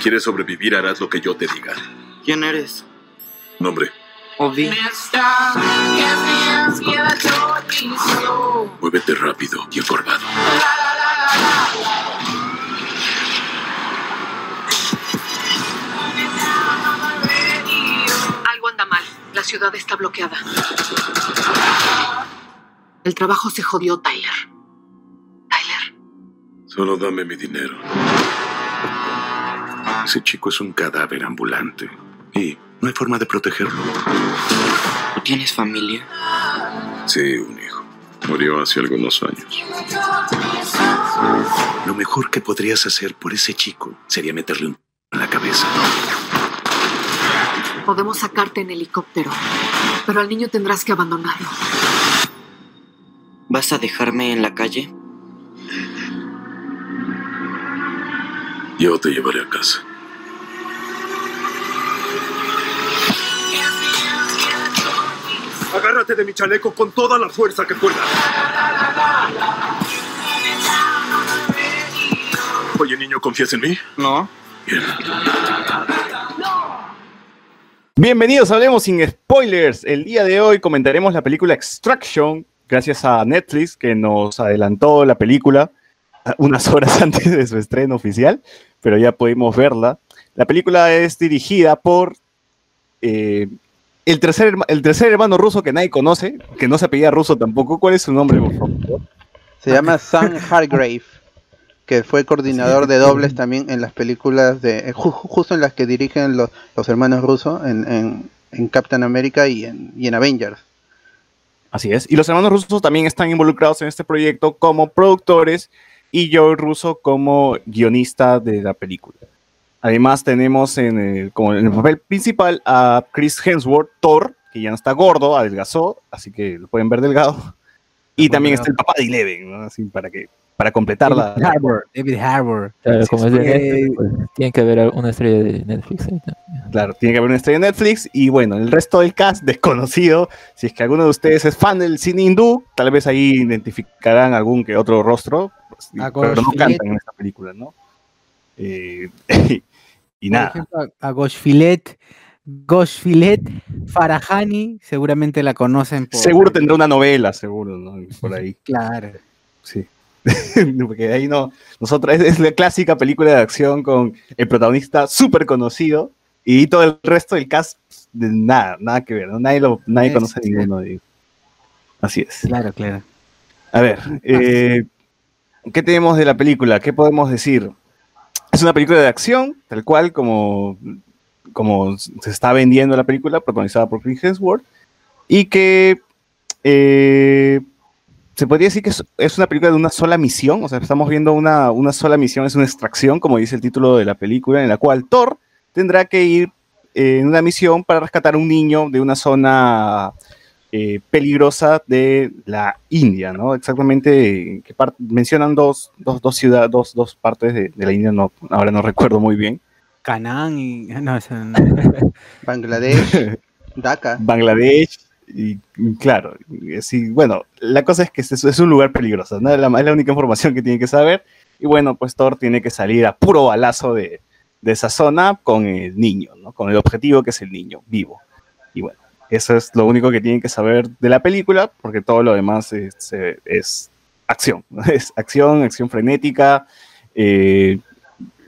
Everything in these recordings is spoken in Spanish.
quieres sobrevivir, harás lo que yo te diga. ¿Quién eres? Nombre. Ovi. Muévete rápido y encorvado. Algo anda mal. La ciudad está bloqueada. El trabajo se jodió, Tyler. Tyler. Solo dame mi dinero. Ese chico es un cadáver ambulante. Y no hay forma de protegerlo. ¿Tú tienes familia? Sí, un hijo. Murió hace algunos años. Lo mejor que podrías hacer por ese chico sería meterle un en la cabeza. Podemos sacarte en helicóptero, pero al niño tendrás que abandonarlo. ¿Vas a dejarme en la calle? Yo te llevaré a casa. Agárrate de mi chaleco con toda la fuerza que puedas. Oye, niño, ¿confías en mí? No. Bien. Bienvenidos a Hablemos sin spoilers. El día de hoy comentaremos la película Extraction, gracias a Netflix que nos adelantó la película unas horas antes de su estreno oficial, pero ya pudimos verla. La película es dirigida por eh, el, tercer, el tercer hermano ruso que nadie conoce, que no se apellida ruso tampoco. ¿Cuál es su nombre, por favor? Se llama Sam Hargrave, que fue coordinador de dobles también en las películas de eh, ju- justo en las que dirigen los, los hermanos rusos en, en, en Captain America y en, y en Avengers. Así es. Y los hermanos rusos también están involucrados en este proyecto como productores y Joe Russo como guionista de la película. Además tenemos en el, como en el papel principal a Chris Hemsworth, Thor, que ya no está gordo, adelgazó, así que lo pueden ver delgado. Y también está el papá de Eleven, ¿no? Así para que para completar la, David Harbour, David Harbour. Claro, como es de Netflix, pues, tiene que haber una estrella de Netflix ahí también. Claro, tiene que haber una estrella de Netflix y bueno, el resto del cast desconocido. Si es que alguno de ustedes es fan del cine hindú, tal vez ahí identificarán algún que otro rostro, pues, y- A pero no cantan en esta película, ¿no? Eh, y Por nada, ejemplo, a, a Gosh Filet, Gosh Filet, Farahani, seguramente la conocen por. seguro tendrá una novela, seguro, ¿no? Por ahí, Claro. sí. Porque de ahí no, nosotros es, es la clásica película de acción con el protagonista súper conocido y todo el resto del cast, de nada, nada que ver, ¿no? Nadie, lo, nadie Es- conoce a ninguno de ellos. Así es. Claro, claro. A ver, eh, ¿qué tenemos de la película? ¿Qué podemos decir? Es una película de acción, tal cual como, como se está vendiendo la película, protagonizada por Chris Hemsworth, y que eh, se podría decir que es, una película de una sola misión, o sea, estamos viendo una, una sola misión, es una extracción, como dice el título de la película, en la cual Thor tendrá que ir eh, en una misión para rescatar a un niño de una zona eh, peligrosa de la India, ¿no? Exactamente, que mencionan dos, dos, dos ciudades, dos, dos partes de, de la India, no, ahora no recuerdo muy bien. Canaán y. No, no. Bangladesh, Dhaka. Bangladesh, y claro, sí, bueno, la cosa es que es, es un lugar peligroso, ¿no? Es la, es la única información que tiene que saber, y bueno, pues Thor tiene que salir a puro balazo de, de esa zona con el niño, ¿no? Con el objetivo que es el niño vivo. Y bueno, eso es lo único que tienen que saber de la película, porque todo lo demás es, es acción, es acción, acción frenética, eh,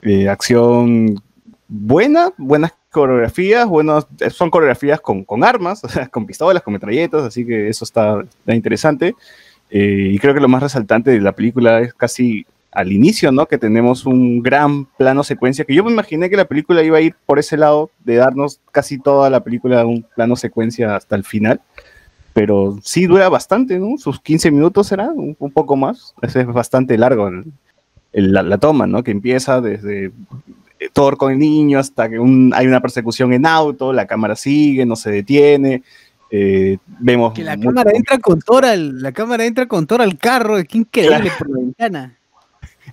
eh, acción buena, buenas coreografías, buenos, son coreografías con, con armas, con pistolas, con metralletas, así que eso está, está interesante. Eh, y creo que lo más resaltante de la película es casi al inicio, ¿no? Que tenemos un gran plano secuencia, que yo me imaginé que la película iba a ir por ese lado, de darnos casi toda la película un plano secuencia hasta el final. Pero sí dura bastante, ¿no? Sus 15 minutos será, un, un poco más. Es bastante largo el- el- la, la toma, ¿no? Que empieza desde eh, Thor con el niño hasta que un- hay una persecución en auto, la cámara sigue, no se detiene. eh, vemos Que la cámara entra con Thor al, la cámara entra con Thor al carro, qué increíble por la ventana.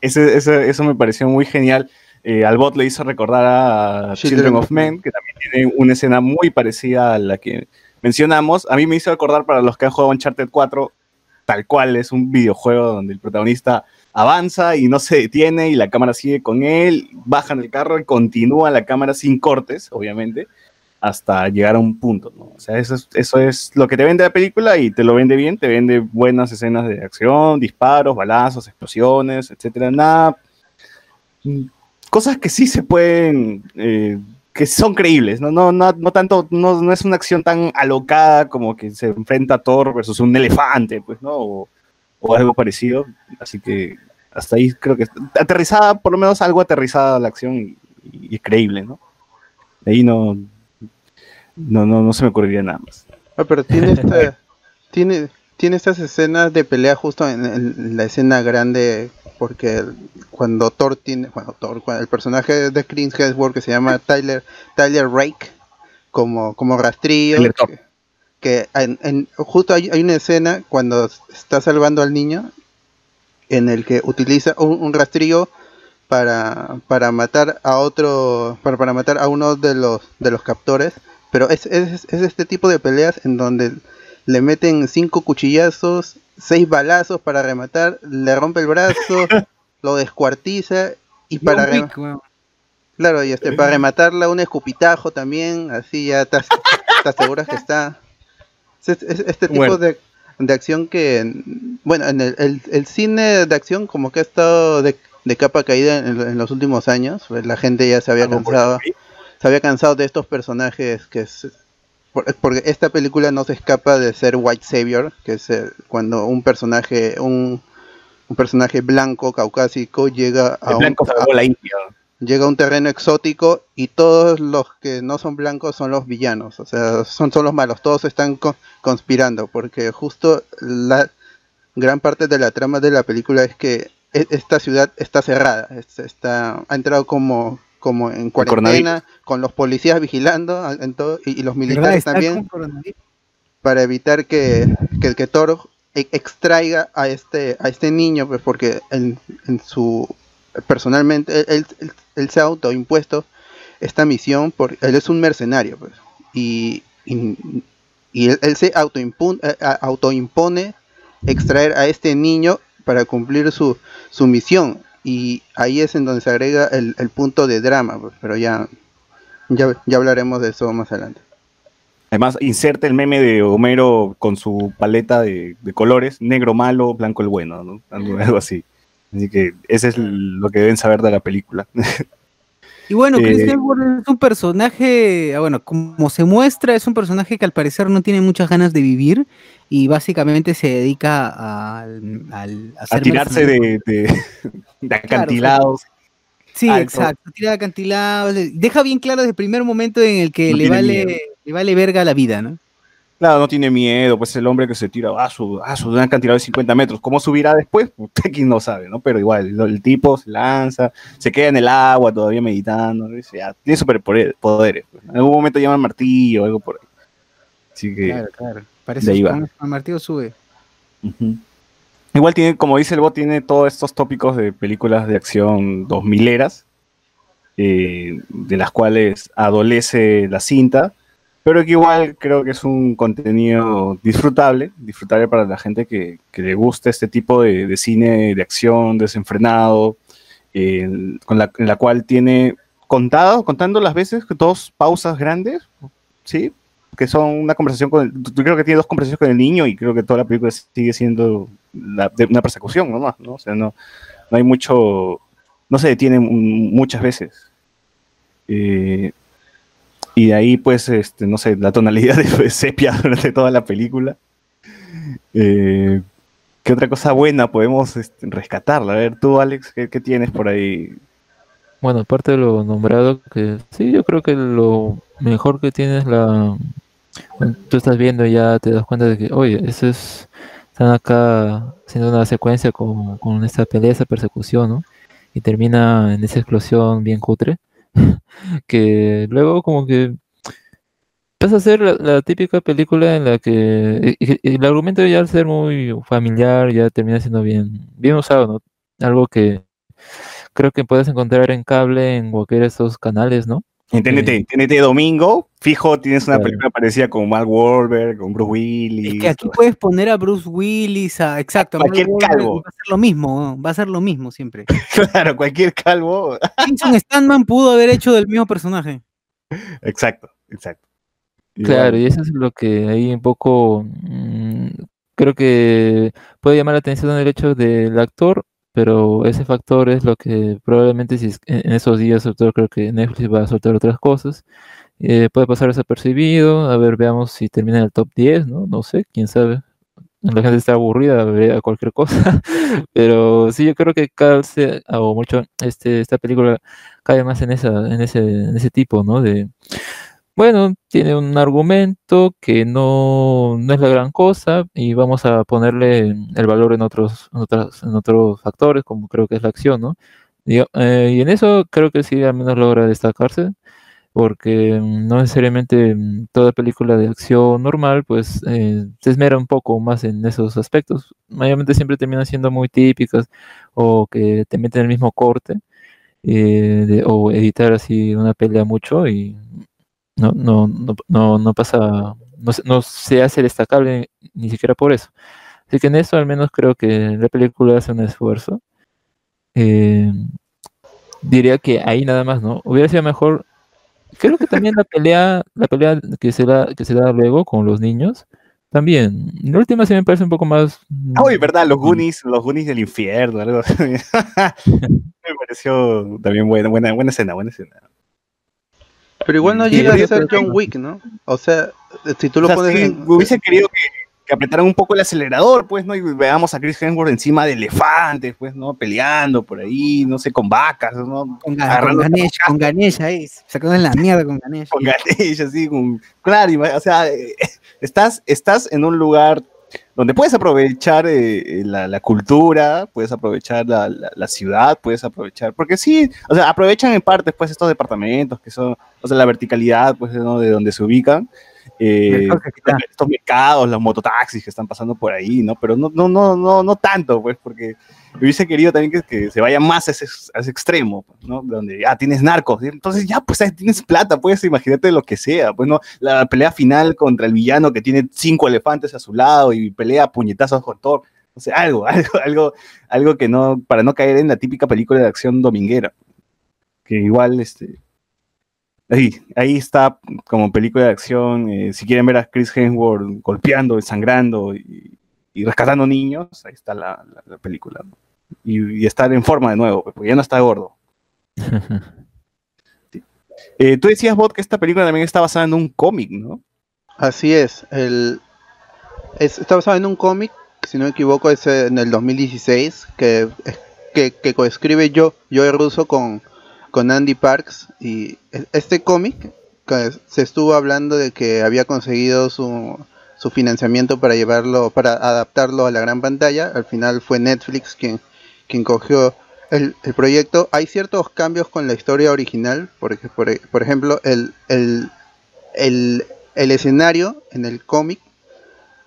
Ese- ese- eso me pareció muy genial. Eh, al bot le hizo recordar a Children, of Men, que también tiene una escena muy parecida a la que mencionamos. A mí me hizo recordar para los que han jugado Uncharted 4 tal cual es un videojuego donde el protagonista avanza y no se detiene y la cámara sigue con él, baja en el carro y continúa la cámara sin cortes, obviamente, hasta llegar a un punto, ¿no? O sea, eso es, eso es lo que te vende la película y te lo vende bien, te vende buenas escenas de acción, disparos, balazos, explosiones, etcétera, nada. Cosas que sí se pueden, eh, que son creíbles, ¿no? No, no, no tanto, no, no es una acción tan alocada como que se enfrenta Thor versus un elefante, pues, ¿no? O, o algo parecido. Así que hasta ahí creo que aterrizada, por lo menos algo aterrizada la acción y- y creíble, ¿no? De ahí no, no, no, no se me ocurriría nada más. Ah, pero tiene esta, tiene, tiene estas escenas de pelea justo en, en la escena grande, porque cuando Thor tiene, bueno, Thor, cuando el personaje de Chris Hemsworth que se llama Tyler, Tyler Rake, como, como rastrillo, que, que en- en- justo hay, hay una escena cuando está salvando al niño, en el que utiliza un, un rastrillo para, para matar a otro, para, para matar a uno de los, de los captores, pero es, es, es este tipo de peleas en donde le meten cinco cuchillazos, seis balazos para rematar, le rompe el brazo, lo descuartiza y para claro y este para rematarla un escupitajo también, así ya te, te aseguras que está es, es- este tipo Bueno. de, de acción que bueno en el, el- el cine de acción como que ha estado de, de capa caída en, en los últimos años, pues la gente ya se había por cansado. Se había cansado de estos personajes que es por- porque esta película no se escapa de ser white savior que es el- cuando un personaje un, un personaje blanco caucásico llega a un, a- llega a un terreno exótico y todos los que no son blancos son los villanos, o sea, son, son los malos, todos están co- conspirando, porque justo la gran parte de la trama de la película es que e- esta ciudad está cerrada, es- está, ha entrado como, como en cuarentena, con los policías vigilando a- en todo, y, y los militares también para evitar que, que, que Thor e- extraiga a este a este niño pues porque en, en su personalmente él, él- él se ha autoimpuesto esta misión por él es un mercenario pues y, y, y él, él se autoimpun- eh, autoimpone extraer a este niño para cumplir su, su misión y ahí es en donde se agrega el, el punto de drama pues, pero ya, ya ya hablaremos de eso más adelante Además, inserta el meme de Homero con su paleta de, de colores, negro malo, blanco el bueno, ¿no? Algo, así. Así que ese es lo que deben saber de la película. Y bueno, Chris Eh, Hemsworth es un personaje, ah, bueno, como se muestra, es un personaje que al parecer no tiene muchas ganas de vivir y básicamente se dedica a, tirarse de, de, de acantilados. Sí, alto. exacto, tira de acantilados, deja bien claro desde el primer momento en el que No le vale, miedo. le vale verga la vida, ¿no? Claro, no tiene miedo, pues el hombre que se tira a su, a su de una cantidad de 50 metros. ¿Cómo subirá después? Usted quién no sabe, ¿no? Pero igual, el, el tipo se lanza, se queda en el agua todavía meditando, ya, tiene superpoderes. pues. En algún momento llama al martillo algo por ahí. Así que... Claro, claro. Va. con el martillo sube. Igual tiene, como dice el bot, tiene todos estos tópicos de películas de acción 2000 eras, eh, de las cuales adolece la cinta, pero que igual creo que es un contenido disfrutable, disfrutable para la gente que, le gusta este tipo de, cine de acción desenfrenado, con la, en la cual tiene contado, contando las veces, dos pausas grandes, ¿sí? que son una conversación con el, yo creo que tiene dos conversaciones con el niño y creo que toda la película sigue siendo la- de una persecución nomás, ¿no? O sea, no, no hay mucho, no se detiene muchas veces. Eh, y de ahí, pues, este, no sé, la tonalidad de sepia durante toda la película. Eh, ¿Qué otra cosa buena podemos este, rescatarla? A ver, tú, Alex, ¿qué, tienes por ahí? Bueno, aparte de lo nombrado, que sí, yo creo que lo mejor que tienes la... Tú estás viendo ya te das cuenta de que, oye, eso es... Están acá haciendo una secuencia con, con esta pelea, esa persecución, ¿no? Y termina en esa explosión bien cutre. que luego como que pasa a ser la, típica película en la que el argumento ya al ser muy familiar ya termina siendo bien, bien usado, ¿no? Algo que creo que puedes encontrar en cable en cualquiera de estos canales, ¿no? En TNT, Eh. en TNT domingo, fijo, tienes una Claro. película parecida con Mark Wahlberg, con Bruce Willis. Es que aquí puedes poner a Bruce Willis, a, exacto, a Mark Cualquier Wahlberg, calvo. Va a ser lo mismo, ¿no? va a ser lo mismo siempre. Claro, cualquier calvo. Jason Stanman pudo haber hecho del mismo personaje. Exacto, exacto. Claro, y eso es lo que ahí un poco mm, creo que puede llamar la atención el hecho del actor, pero ese factor es lo que probablemente si en esos días, creo que Netflix va a soltar otras cosas, eh, puede pasar desapercibido, a ver, veamos si termina en el top 10, ¿no? No sé, quién sabe. La gente está aburrida, vería cualquier cosa, pero sí, yo creo que calce, o mucho, este, esta película cae más en esa, en ese, en ese tipo, ¿no? De, bueno, tiene un argumento que no, no es la gran cosa y vamos a ponerle el valor en otros, en otras, en otros factores, como creo que es la acción, ¿no? Eh, y en eso creo que sí al menos logra destacarse, porque mm, no necesariamente mm, toda película de acción normal, pues eh, se esmera un poco más en esos aspectos. Mayormente siempre terminan siendo muy típicas o que te meten el mismo corte. eh, o editar así una pelea mucho y no, no, no, no, no pasa, no, se- no se hace destacable ni siquiera por eso. Así que en eso al menos creo que la película hace un esfuerzo. Eh, diría que ahí nada más, ¿no? Hubiera sido mejor. Creo que también la pelea, la pelea que se da, que se da luego con los niños, también. La última sí me parece un poco más. Ah, Uy, verdad, los Goonies, los Goonies del infierno, algo así. Me pareció también buena, buena, buena escena, buena escena. Pero igual no Sí, llega a ser John Wick, ¿no? O sea, si tú lo O sea, pones sí, en... hubiese querido que, que apretaran un poco el acelerador, pues, ¿no? Y veamos a Chris Hemsworth encima de elefantes, pues, ¿no? Peleando por ahí, no sé, con vacas, ¿no? Con, Ga- con Agarrando Ganesh, con Ganesh ahí, sacando en la mierda con Ganesh. con Ganesh, así, con... Claro, o sea, eh, estás, estás en un lugar donde puedes aprovechar eh, eh, la, la cultura, puedes aprovechar la, la- la ciudad, puedes aprovechar, porque sí, o sea, aprovechan en parte, pues, estos departamentos que son, o sea, la verticalidad, pues, ¿no? de donde se ubican, eh, estos mercados, los mototaxis que están pasando por ahí, ¿no? Pero no, no, no, no, no tanto, pues, porque hubiese querido también que, se vaya más a ese, extremo, ¿no? Donde ya tienes narcos, entonces ya, pues tienes plata, puedes imagínate lo que sea, pues, ¿no? La pelea final contra el villano que tiene cinco elefantes a su lado y pelea puñetazos con Thor. O sea, algo, algo, algo, algo que no, para no caer en la típica película de acción dominguera. Que igual, este, ahí, ahí está como película de acción. eh, si quieren ver a Chris Hemsworth golpeando, sangrando y, y rescatando niños, ahí está la, la- la película. ¿no? Y, y estar en forma de nuevo, porque ya no está gordo. Eh, tú decías, Bot, que esta película también está basada en un cómic, ¿no? Así es, el, es- está basado en un cómic, si no me equivoco, es en el 2016, que, que, que coescribe yo, Joe Russo con, con Andy Parks. Y e- este cómic, se estuvo hablando de que había conseguido su, su financiamiento para llevarlo, para adaptarlo a la gran pantalla. Al final fue Netflix quien, quien cogió el, proyecto. Hay ciertos cambios con la historia original, porque por, por ejemplo, el, el, el, el escenario en el cómic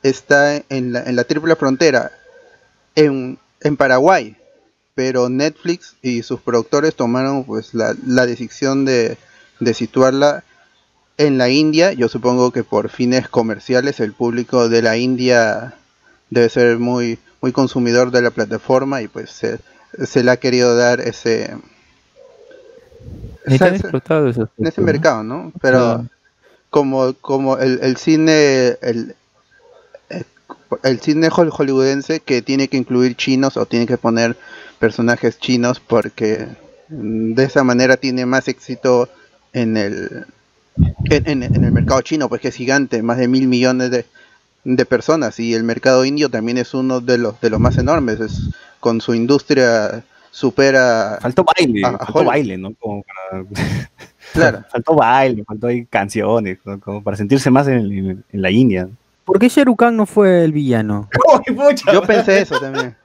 está en la, en la triple frontera, en, en Paraguay, pero Netflix y sus productores tomaron pues la, la decisión de, de situarla en la India. Yo supongo que por fines comerciales el público de la India debe ser muy, muy consumidor de la plataforma y pues se, se le ha querido dar ese... Ni explotado ese mercado, ¿no? Pero como, como el, el cine, el, el- el cine hol- hollywoodense que tiene que incluir chinos o tiene que poner personajes chinos porque mm, de esa manera tiene más éxito en el en, en- en el mercado chino, pues que es gigante, más de mil millones de, de personas y el mercado indio también es uno de los de los más enormes, es con su industria supera Faltó baile, a- a faltó baile, ¿no? Como para- Claro. faltó baile, faltó ahí canciones, ¿no? Como para sentirse más en, en- en la India. ¿Por qué Khan no fue el villano? Yo pensé eso también.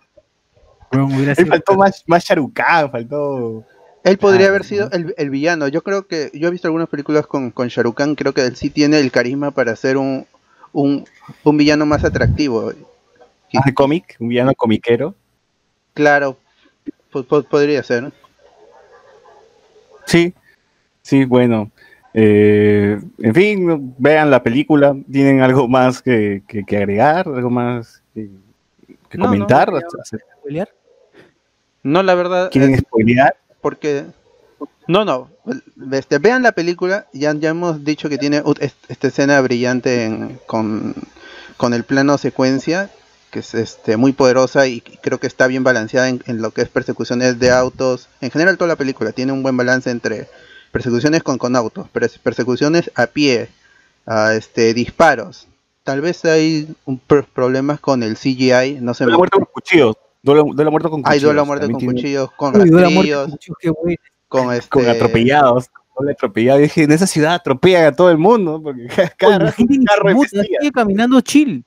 Bueno, faltó más, más Sharukan, faltó. Él podría Ah, haber sido el, el villano. Yo creo que yo he visto algunas películas con, con Shah Rukh Khan, creo que él sí tiene el carisma para ser un, un, un villano más atractivo. Más de cómic, un villano comiquero. Claro, po- po- podría ser. Sí, sí, bueno. Eh, en fin, vean la película. ¿Tienen algo más que, que- que agregar? ¿Algo más que, que No, no, comentar? no, ¿Spoilear? No, la verdad. ¿Quieren eh, spoilear? Porque no no este, vean la película ya, ya hemos dicho que tiene esta escena brillante en- con, con el plano secuencia que es este muy poderosa y creo que está bien balanceada en, en lo que es persecuciones de autos en general toda la película tiene un buen balance entre persecuciones con, con autos pers- persecuciones a pie a, este disparos tal vez hay un pr- problemas con el CGI no se me muerte con cuchillos. Duele, duele a muerte con hay cuchillos. duelo a muerte También con tiene- cuchillos con Uy, muerte rastrillos con cuchillos, qué bueno. con este Con atropellados. Doble atropellado. Dije, en esa ciudad atropellan a todo el mundo. Porque cada Oye, gente carro sigue caminando chill.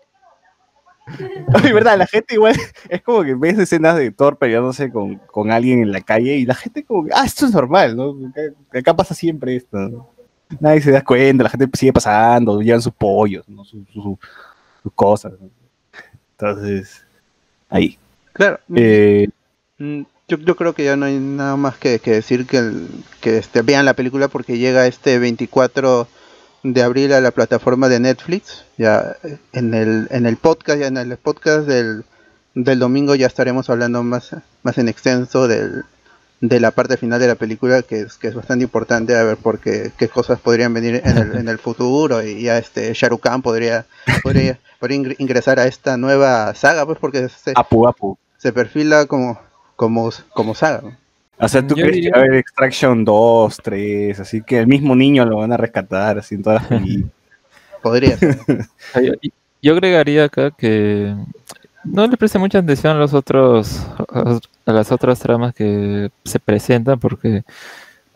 Oye, verdad, la gente igual es como que ves escenas de Thor peleándose con, con alguien en la calle y la gente como que, ah, esto es normal, ¿no? Acá, acá pasa siempre esto. ¿no? Nadie se da cuenta, la gente sigue pasando, llevan sus pollos, ¿no? Sus, sus- sus cosas. ¿no? Entonces, ahí. Claro Eh, Mm, Yo, yo creo que ya no hay nada más que, que decir que, el- que este, vean la película porque llega este 24 de abril a la plataforma de Netflix. Ya en el, en el podcast, ya en el podcast del, del domingo ya estaremos hablando más, más en extenso del, de la parte final de la película que es, que es bastante importante a ver porque qué cosas podrían venir en el, en el futuro y ya este Shah Rukh Khan podría, podría, podría ingre- ingresar a esta nueva saga pues porque se, Apu Apu. se perfila como, como, como saga. ¿no? O sea, ¿tú Yo crees diría- que va a haber Extraction 2, 3? Así que el mismo niño lo van a rescatar así en todas las películas. Podría ser. Yo agregaría acá que no le preste mucha atención a los otros a las otras tramas que se presentan porque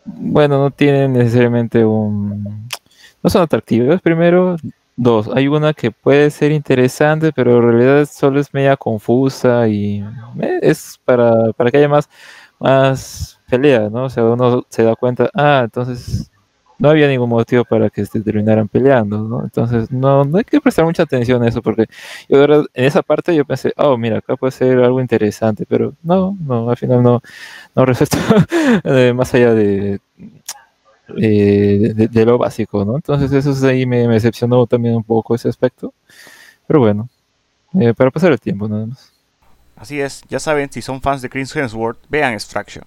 bueno no tienen necesariamente un no son atractivas primero dos hay una que puede ser interesante pero en realidad solo es media confusa y eh, es para, para que haya más más pelea no o sea uno se da cuenta ah entonces no había ningún motivo para que se terminaran peleando, ¿no? Entonces, no, hay que prestar mucha atención a eso, porque yo, en esa parte yo pensé, oh, mira, acá puede ser algo interesante, pero no, no, al final no, no resulta más allá de, eh, de, de lo básico, ¿no? Entonces, eso es ahí me, me decepcionó también un poco ese aspecto, pero bueno, eh, para pasar el tiempo, nada más. Así es, ya saben, si son fans de Chris Hemsworth, vean Extraction.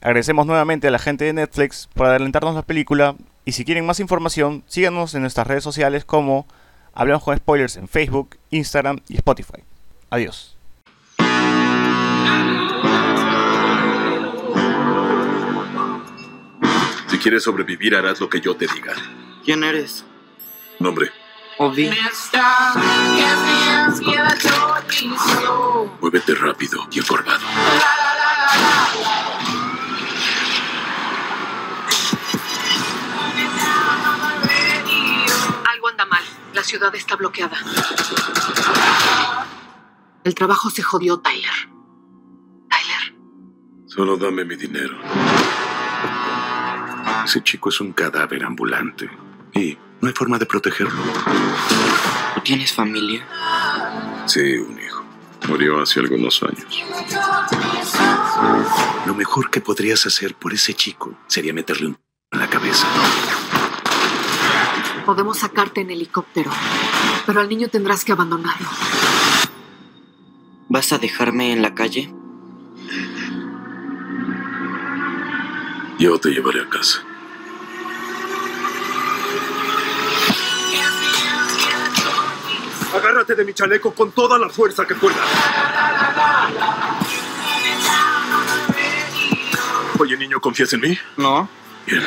Agradecemos nuevamente a la gente de Netflix por adelantarnos la película y si quieren más información, síganos en nuestras redes sociales como Hablamos con Spoilers en Facebook, Instagram y Spotify. Adiós. Si quieres sobrevivir, harás lo que yo te diga. ¿Quién eres? Nombre, Ovi. muévete rápido y encorvado. Ciudad está bloqueada. El trabajo se jodió, Tyler. Tyler, Solo dame mi dinero. Ese chico es un cadáver ambulante. Y no hay forma de protegerlo. ¿Tú tienes familia? Sí, un hijo. Murió hace algunos años. Lo mejor que podrías hacer por ese chico sería meterle un en la cabeza. Podemos sacarte en helicóptero, pero al niño tendrás que abandonarlo. ¿Vas a dejarme en la calle? Yo te llevaré a casa. Agárrate de mi chaleco con toda la fuerza que puedas. Oye, niño, ¿confías en mí? No. Bien.